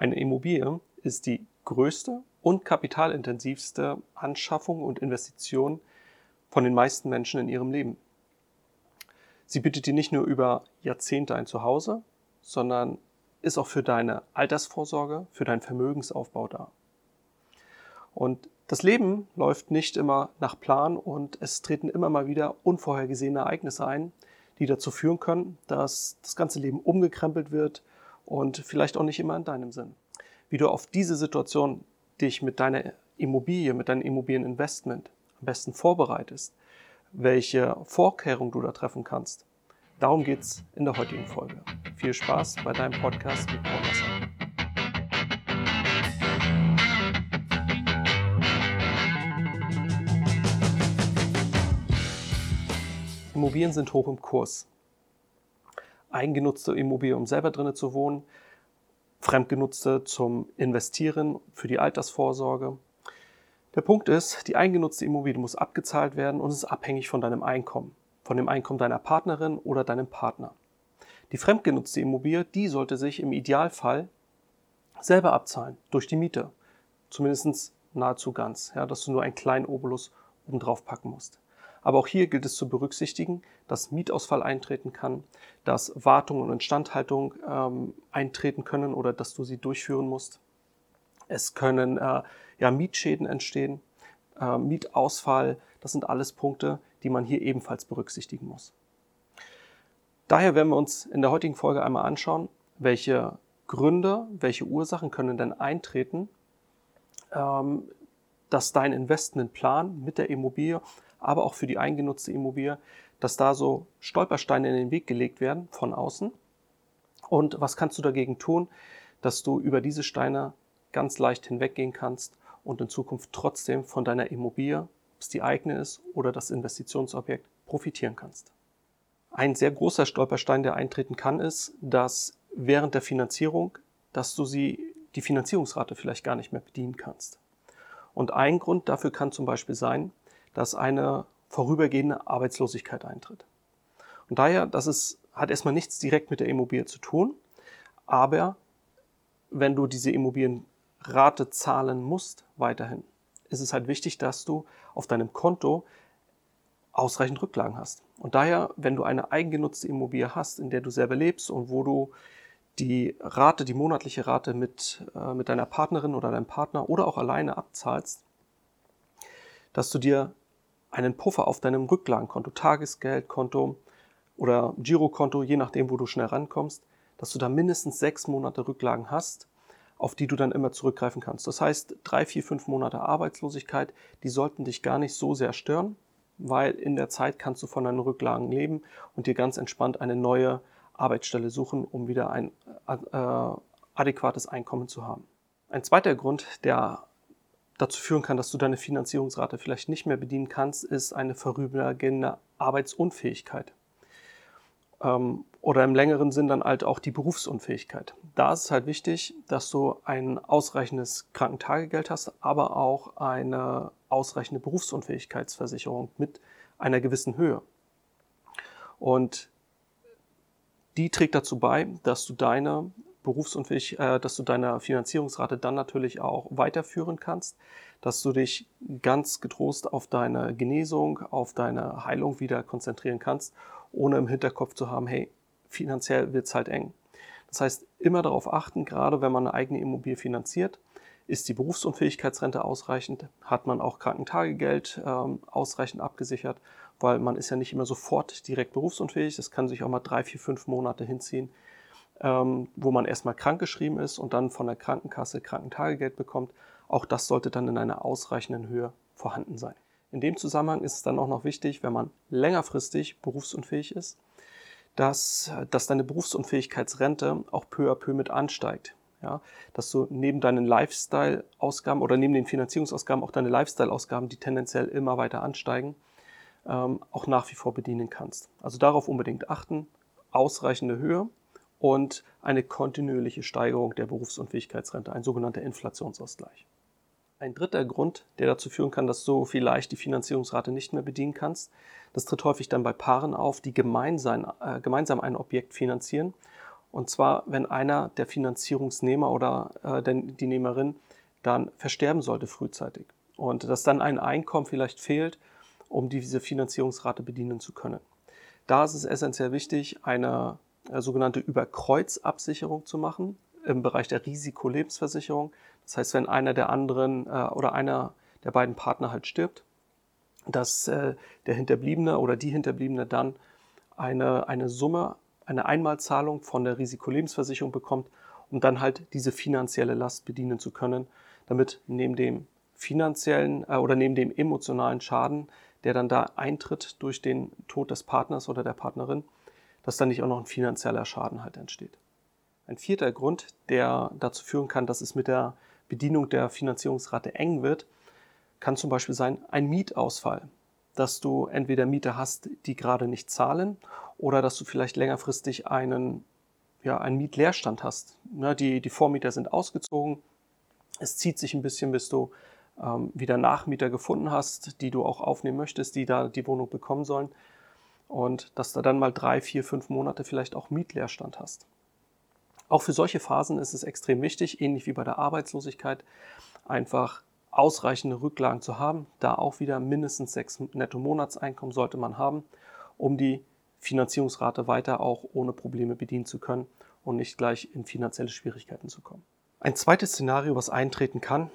Eine Immobilie ist die größte und kapitalintensivste Anschaffung und Investition von den meisten Menschen in ihrem Leben. Sie bietet dir nicht nur über Jahrzehnte ein Zuhause, sondern ist auch für deine Altersvorsorge, für deinen Vermögensaufbau da. Und das Leben läuft nicht immer nach Plan und es treten immer mal wieder unvorhergesehene Ereignisse ein, die dazu führen können, dass das ganze Leben umgekrempelt wird und vielleicht auch nicht immer in deinem Sinn. Wie du auf diese Situation dich mit deiner Immobilie, mit deinem Immobilieninvestment am besten vorbereitest, welche Vorkehrungen du da treffen kannst, darum geht es in der heutigen Folge. Viel Spaß bei deinem Podcast mit Paul Nasser. Immobilien sind hoch im Kurs. Eingenutzte Immobilien, um selber drinnen zu wohnen, fremdgenutzte zum Investieren für die Altersvorsorge. Der Punkt ist, die eingenutzte Immobilie muss abgezahlt werden und ist abhängig von deinem Einkommen, von dem Einkommen deiner Partnerin oder deinem Partner. Die fremdgenutzte Immobilie, die sollte sich im Idealfall selber abzahlen durch die Miete. Zumindest nahezu ganz, ja, dass du nur einen kleinen Obolus obendrauf packen musst. Aber auch hier gilt es zu berücksichtigen, dass Mietausfall eintreten kann, dass Wartung und Instandhaltung ähm, eintreten können oder dass du sie durchführen musst. Es können äh, ja, Mietschäden entstehen, äh, Mietausfall. Das sind alles Punkte, die man hier ebenfalls berücksichtigen muss. Daher werden wir uns in der heutigen Folge einmal anschauen, welche Gründe, welche Ursachen können denn eintreten, ähm, dass dein Investmentplan mit der Immobilie aber auch für die eingenutzte Immobilie, dass da so Stolpersteine in den Weg gelegt werden von außen. Und was kannst du dagegen tun, dass du über diese Steine ganz leicht hinweggehen kannst und in Zukunft trotzdem von deiner Immobilie, ob es die eigene ist oder das Investitionsobjekt, profitieren kannst. Ein sehr großer Stolperstein, der eintreten kann, ist, dass während der Finanzierung, dass du sie, die Finanzierungsrate vielleicht gar nicht mehr bedienen kannst. Und ein Grund dafür kann zum Beispiel sein, dass eine vorübergehende Arbeitslosigkeit eintritt. Und daher, das ist, hat erstmal nichts direkt mit der Immobilie zu tun, aber wenn du diese Immobilienrate zahlen musst, weiterhin, ist es halt wichtig, dass du auf deinem Konto ausreichend Rücklagen hast. Und daher, wenn du eine eigengenutzte Immobilie hast, in der du selber lebst und wo du die Rate, die monatliche Rate mit, äh, mit deiner Partnerin oder deinem Partner oder auch alleine abzahlst, dass du dir einen Puffer auf deinem Rücklagenkonto, Tagesgeldkonto oder Girokonto, je nachdem, wo du schnell rankommst, dass du da mindestens sechs Monate Rücklagen hast, auf die du dann immer zurückgreifen kannst. Das heißt, drei, vier, fünf Monate Arbeitslosigkeit, die sollten dich gar nicht so sehr stören, weil in der Zeit kannst du von deinen Rücklagen leben und dir ganz entspannt eine neue Arbeitsstelle suchen, um wieder ein äh, adäquates Einkommen zu haben. Ein zweiter Grund, der dazu führen kann, dass du deine Finanzierungsrate vielleicht nicht mehr bedienen kannst, ist eine vorübergehende Arbeitsunfähigkeit. Ähm, oder im längeren Sinn dann halt auch die Berufsunfähigkeit. Da ist es halt wichtig, dass du ein ausreichendes Krankentagegeld hast, aber auch eine ausreichende Berufsunfähigkeitsversicherung mit einer gewissen Höhe. Und die trägt dazu bei, dass du deine berufsunfähig, äh, dass du deine Finanzierungsrate dann natürlich auch weiterführen kannst, dass du dich ganz getrost auf deine Genesung, auf deine Heilung wieder konzentrieren kannst, ohne im Hinterkopf zu haben, hey, finanziell wird's halt eng. Das heißt, immer darauf achten, gerade wenn man eine eigene Immobilie finanziert, ist die Berufsunfähigkeitsrente ausreichend, hat man auch Krankentagegeld ähm, ausreichend abgesichert, weil man ist ja nicht immer sofort direkt berufsunfähig, das kann sich auch mal drei, vier, fünf Monate hinziehen, ähm, wo man erstmal krankgeschrieben ist und dann von der Krankenkasse Krankentagegeld bekommt. Auch das sollte dann in einer ausreichenden Höhe vorhanden sein. In dem Zusammenhang ist es dann auch noch wichtig, wenn man längerfristig berufsunfähig ist, dass, dass deine Berufsunfähigkeitsrente auch peu à peu mit ansteigt. Ja, dass du neben deinen Lifestyle-Ausgaben oder neben den Finanzierungsausgaben auch deine Lifestyle-Ausgaben, die tendenziell immer weiter ansteigen, ähm, auch nach wie vor bedienen kannst. Also darauf unbedingt achten, ausreichende Höhe und eine kontinuierliche Steigerung der Berufsunfähigkeitsrente, ein sogenannter Inflationsausgleich. Ein dritter Grund, der dazu führen kann, dass du vielleicht die Finanzierungsrate nicht mehr bedienen kannst, das tritt häufig dann bei Paaren auf, die gemeinsam, äh, gemeinsam ein Objekt finanzieren Und zwar, wenn einer der Finanzierungsnehmer oder äh, die Nehmerin dann versterben sollte frühzeitig und dass dann ein Einkommen vielleicht fehlt, um diese Finanzierungsrate bedienen zu können. Da ist es essentiell wichtig, eine sogenannte Überkreuzabsicherung zu machen im Bereich der Risikolebensversicherung. Das heißt, wenn einer der anderen äh, oder einer der beiden Partner halt stirbt, dass äh, der Hinterbliebene oder die Hinterbliebene dann eine, eine Summe, eine Einmalzahlung von der Risikolebensversicherung bekommt, um dann halt diese finanzielle Last bedienen zu können, damit neben dem finanziellen äh, oder neben dem emotionalen Schaden, der dann da eintritt durch den Tod des Partners oder der Partnerin, dass dann nicht auch noch ein finanzieller Schaden halt entsteht. Ein vierter Grund, der dazu führen kann, dass es mit der Bedienung der Finanzierungsrate eng wird, kann zum Beispiel sein ein Mietausfall, dass du entweder Mieter hast, die gerade nicht zahlen, oder dass du vielleicht längerfristig einen, ja, einen Mietleerstand hast. Ne, die, die Vormieter sind ausgezogen, es zieht sich ein bisschen, bis du ähm, wieder Nachmieter gefunden hast, die du auch aufnehmen möchtest, die da die Wohnung bekommen sollen. Und dass du dann mal drei, vier, fünf Monate vielleicht auch Mietleerstand hast. Auch für solche Phasen ist es extrem wichtig, ähnlich wie bei der Arbeitslosigkeit, einfach ausreichende Rücklagen zu haben. Da auch wieder mindestens sechs Netto-Monatseinkommen sollte man haben, um die Finanzierungsrate weiter auch ohne Probleme bedienen zu können und nicht gleich in finanzielle Schwierigkeiten zu kommen. Ein zweites Szenario, was eintreten kann,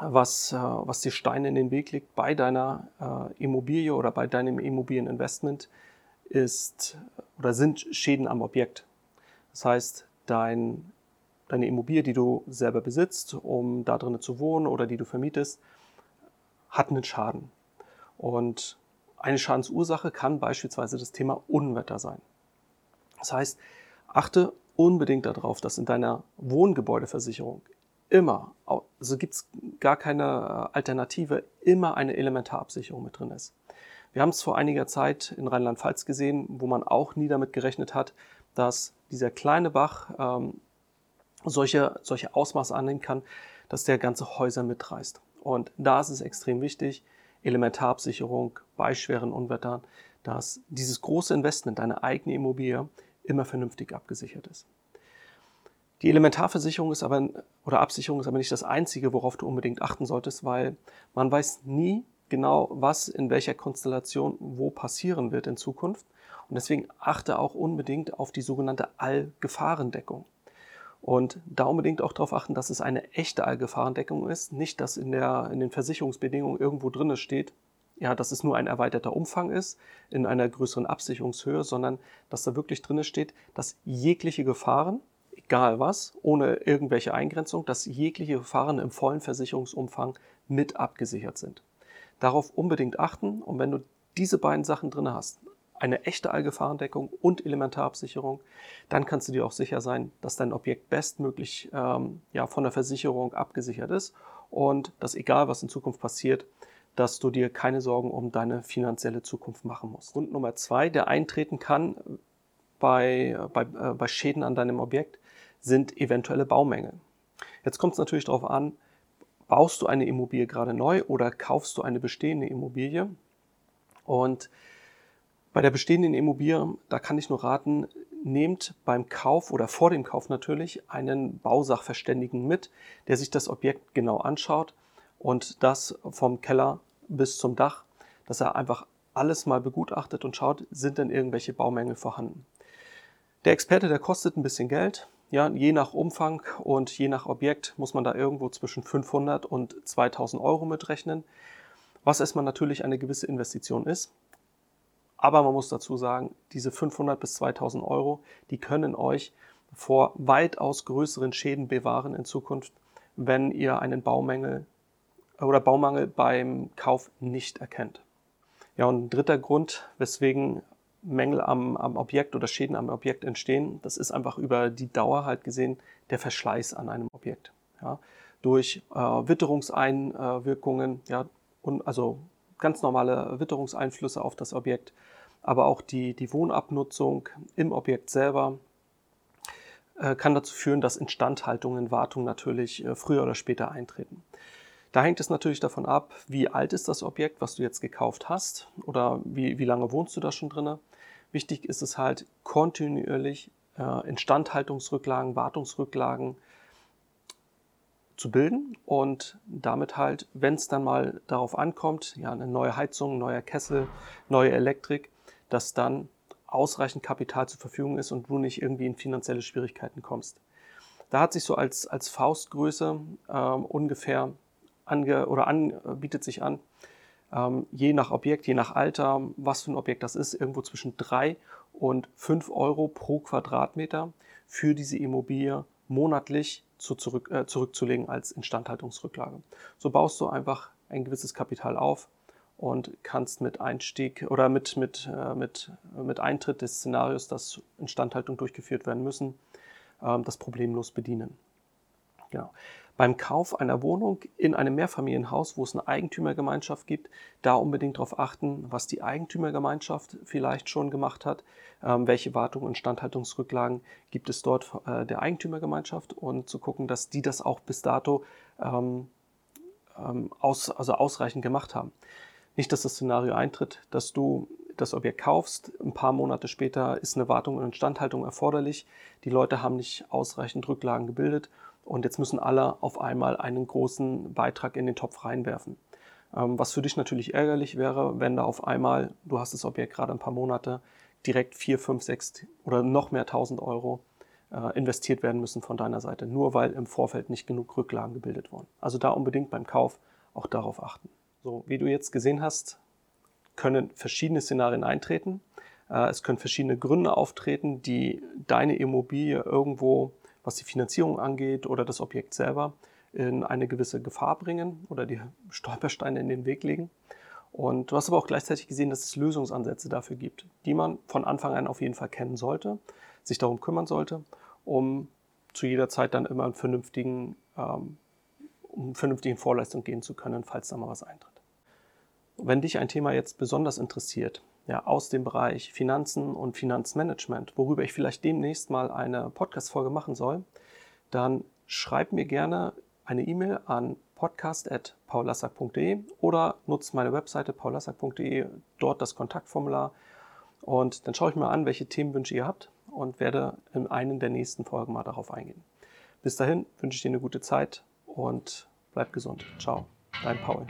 was, äh, was die Steine in den Weg legt bei deiner äh, Immobilie oder bei deinem Immobilieninvestment, ist oder sind Schäden am Objekt. Das heißt, dein deine Immobilie, die du selber besitzt, um da drinnen zu wohnen oder die du vermietest, hat einen Schaden. Und eine Schadensursache kann beispielsweise das Thema Unwetter sein. Das heißt, achte unbedingt darauf, dass in deiner Wohngebäudeversicherung immer, also gibt es gar keine äh, Alternative, immer eine Elementarabsicherung mit drin ist. Wir haben es vor einiger Zeit in Rheinland-Pfalz gesehen, wo man auch nie damit gerechnet hat, dass dieser kleine Bach ähm, solche, solche Ausmaße annehmen kann, dass der ganze Häuser mitreißt. Und da ist es extrem wichtig, Elementarabsicherung bei schweren Unwettern, dass dieses große Investment, deine eigene Immobilie, immer vernünftig abgesichert ist. Die Elementarversicherung ist aber, oder Absicherung ist aber nicht das einzige, worauf du unbedingt achten solltest, weil man weiß nie genau, was in welcher Konstellation wo passieren wird in Zukunft. Und deswegen achte auch unbedingt auf die sogenannte Allgefahrendeckung. Und da unbedingt auch darauf achten, dass es eine echte Allgefahrendeckung ist, nicht dass in, der, in den Versicherungsbedingungen irgendwo drin steht, ja, dass es nur ein erweiterter Umfang ist in einer größeren Absicherungshöhe, sondern dass da wirklich drin steht, dass jegliche Gefahren, egal was, ohne irgendwelche Eingrenzung, dass jegliche Gefahren im vollen Versicherungsumfang mit abgesichert sind. Darauf unbedingt achten und wenn du diese beiden Sachen drin hast, eine echte Allgefahrendeckung und Elementarabsicherung, dann kannst du dir auch sicher sein, dass dein Objekt bestmöglich ähm, ja, von der Versicherung abgesichert ist und dass egal was in Zukunft passiert, dass du dir keine Sorgen um deine finanzielle Zukunft machen musst. Grund Nummer zwei, der eintreten kann bei, bei, äh, bei Schäden an deinem Objekt, sind eventuelle Baumängel. Jetzt kommt es natürlich darauf an, baust du eine Immobilie gerade neu oder kaufst du eine bestehende Immobilie? Und bei der bestehenden Immobilie, da kann ich nur raten, nehmt beim Kauf oder vor dem Kauf natürlich einen Bausachverständigen mit, der sich das Objekt genau anschaut und das vom Keller bis zum Dach, dass er einfach alles mal begutachtet und schaut, sind denn irgendwelche Baumängel vorhanden. Der Experte, der kostet ein bisschen Geld. Ja, je nach Umfang und je nach Objekt muss man da irgendwo zwischen 500 und 2000 Euro mitrechnen, was erstmal natürlich eine gewisse Investition ist. Aber man muss dazu sagen, diese 500 bis 2000 Euro, die können euch vor weitaus größeren Schäden bewahren in Zukunft, wenn ihr einen Baumangel oder Baumangel beim Kauf nicht erkennt. Ja, und ein dritter Grund, weswegen Mängel am, am Objekt oder Schäden am Objekt entstehen, das ist einfach über die Dauer halt gesehen der Verschleiß an einem Objekt. Ja, durch äh, Witterungseinwirkungen, ja, und also ganz normale Witterungseinflüsse auf das Objekt, aber auch die, die Wohnabnutzung im Objekt selber äh, kann dazu führen, dass Instandhaltungen, Wartung natürlich äh, früher oder später eintreten. Da hängt es natürlich davon ab, wie alt ist das Objekt, was du jetzt gekauft hast oder wie, wie lange wohnst du da schon drin. Wichtig ist es halt, kontinuierlich äh, Instandhaltungsrücklagen, Wartungsrücklagen zu bilden und damit halt, wenn es dann mal darauf ankommt, ja, eine neue Heizung, neuer Kessel, neue Elektrik, dass dann ausreichend Kapital zur Verfügung ist und du nicht irgendwie in finanzielle Schwierigkeiten kommst. Da hat sich so als, als Faustgröße ähm, ungefähr ange, oder an, bietet sich an, ähm, je nach Objekt, je nach Alter, was für ein Objekt das ist, irgendwo zwischen 3 und 5 Euro pro Quadratmeter für diese Immobilie monatlich zu zurück, äh, zurückzulegen als Instandhaltungsrücklage. So baust du einfach ein gewisses Kapital auf und kannst mit Einstieg oder mit, mit, äh, mit, mit Eintritt des Szenarios, dass Instandhaltung durchgeführt werden müssen, äh, das problemlos bedienen. Genau. Beim Kauf einer Wohnung in einem Mehrfamilienhaus, wo es eine Eigentümergemeinschaft gibt, da unbedingt darauf achten, was die Eigentümergemeinschaft vielleicht schon gemacht hat, ähm, welche Wartung und Standhaltungsrücklagen gibt es dort äh, der Eigentümergemeinschaft? Und zu gucken, dass die das auch bis dato ähm, ähm, aus, also ausreichend gemacht haben. Nicht, dass das Szenario eintritt, dass du das Objekt kaufst, ein paar Monate später ist eine Wartung und Instandhaltung erforderlich, die Leute haben nicht ausreichend Rücklagen gebildet und jetzt müssen alle auf einmal einen großen Beitrag in den Topf reinwerfen. Ähm, was für dich natürlich ärgerlich wäre, wenn da auf einmal, du hast das Objekt gerade ein paar Monate, direkt 4, 5, 6 oder noch mehr 1000 Euro äh, investiert werden müssen von deiner Seite, nur weil im Vorfeld nicht genug Rücklagen gebildet wurden. Also da unbedingt beim Kauf auch darauf achten. So, wie du jetzt gesehen hast, können verschiedene Szenarien eintreten. Äh, es können verschiedene Gründe auftreten, die deine Immobilie irgendwo was die Finanzierung angeht oder das Objekt selber, in eine gewisse Gefahr bringen oder die Stolpersteine in den Weg legen. Und du hast aber auch gleichzeitig gesehen, dass es Lösungsansätze dafür gibt, die man von Anfang an auf jeden Fall kennen sollte, sich darum kümmern sollte, um zu jeder Zeit dann immer einen vernünftigen, ähm, um vernünftigen Vorleistung gehen zu können, falls da mal was eintritt. Wenn dich ein Thema jetzt besonders interessiert, ja, aus dem Bereich Finanzen und Finanzmanagement, worüber ich vielleicht demnächst mal eine Podcast-Folge machen soll, dann schreib mir gerne eine E-Mail an podcast.paulassack.de oder nutzt meine Webseite paulassack.de, dort das Kontaktformular und dann schaue ich mir an, welche Themenwünsche ihr habt und werde in einen der nächsten Folgen mal darauf eingehen. Bis dahin wünsche ich dir eine gute Zeit und bleib gesund. Ciao, dein Paul.